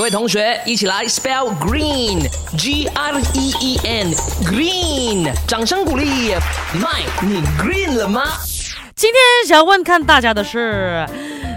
各位同学，一起来 spell green，G R E E N，green，掌声鼓励。Mike，，你 green 了吗？今天想要问看大家的是。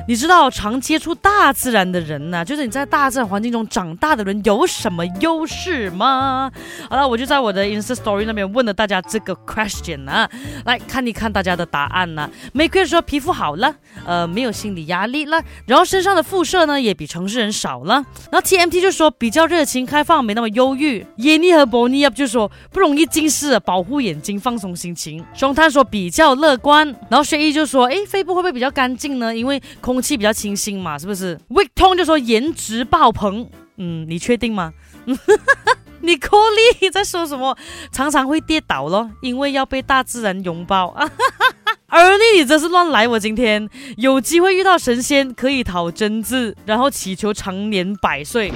你知道常接触大自然的人呢，就是你在大自然环境中长大的人有什么优势吗？好了，我就在我的 Insta Story 那边问了大家这个 question 啊，来看一看大家的答案呢。玫瑰说皮肤好了，呃，没有心理压力了，然后身上的辐射呢也比城市人少了。然后 TMT 就说比较热情开放，没那么忧郁。耶尼和 Bonnie 就说不容易近视，保护眼睛，放松心情。熊探说比较乐观。然后薛毅就说，哎，肺部会不会比较干净呢？因为空空气比较清新嘛，是不是？Week 通就说颜值爆棚，嗯，你确定吗？你柯丽在说什么？常常会跌倒咯，因为要被大自然拥抱。而丽，你真是乱来！我今天有机会遇到神仙，可以讨真字，然后祈求长年百岁。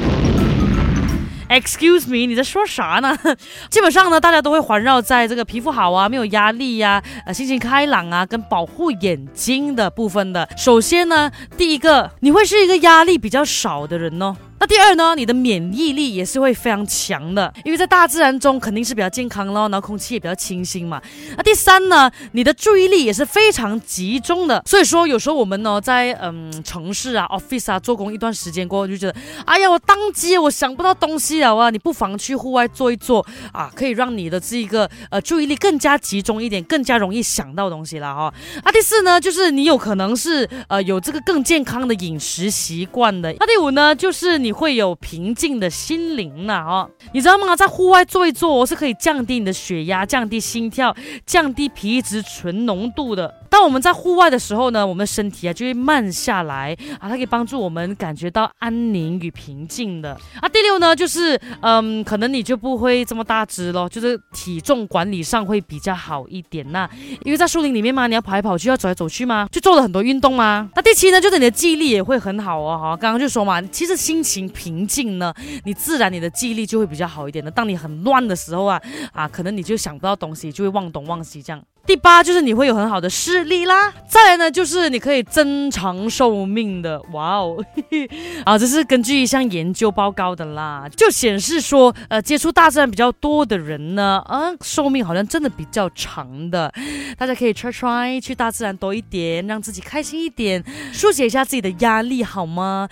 Excuse me，你在说啥呢？基本上呢，大家都会环绕在这个皮肤好啊，没有压力呀，呃，心情开朗啊，跟保护眼睛的部分的。首先呢，第一个，你会是一个压力比较少的人哦。那第二呢，你的免疫力也是会非常强的，因为在大自然中肯定是比较健康咯，然后空气也比较清新嘛。那第三呢，你的注意力也是非常集中的，所以说有时候我们呢在嗯城市啊 office 啊做工一段时间过后，就觉得哎呀我当机我想不到东西了啊，你不妨去户外做一做啊，可以让你的这一个呃注意力更加集中一点，更加容易想到东西了哈。那第四呢，就是你有可能是呃有这个更健康的饮食习惯的。那第五呢，就是你。你会有平静的心灵呢，哦，你知道吗？在户外坐一坐，是可以降低你的血压、降低心跳、降低皮质醇浓度的。当我们在户外的时候呢，我们的身体啊就会慢下来啊，它可以帮助我们感觉到安宁与平静的。啊，第六呢，就是嗯，可能你就不会这么大只咯，就是体重管理上会比较好一点呐。因为在树林里面嘛，你要跑来跑去，要走来走去嘛，就做了很多运动嘛。那第七呢，就是你的记忆力也会很好哦，哈，刚刚就说嘛，其实心情平静呢，你自然你的记忆力就会比较好一点的。当你很乱的时候啊，啊，可能你就想不到东西，就会忘东忘西这样。第八就是你会有很好的视力啦，再来呢就是你可以增长寿命的，哇哦，啊，这是根据一项研究报告的啦，就显示说，呃，接触大自然比较多的人呢，啊，寿命好像真的比较长的，大家可以 try try 去大自然多一点，让自己开心一点，疏解一下自己的压力，好吗？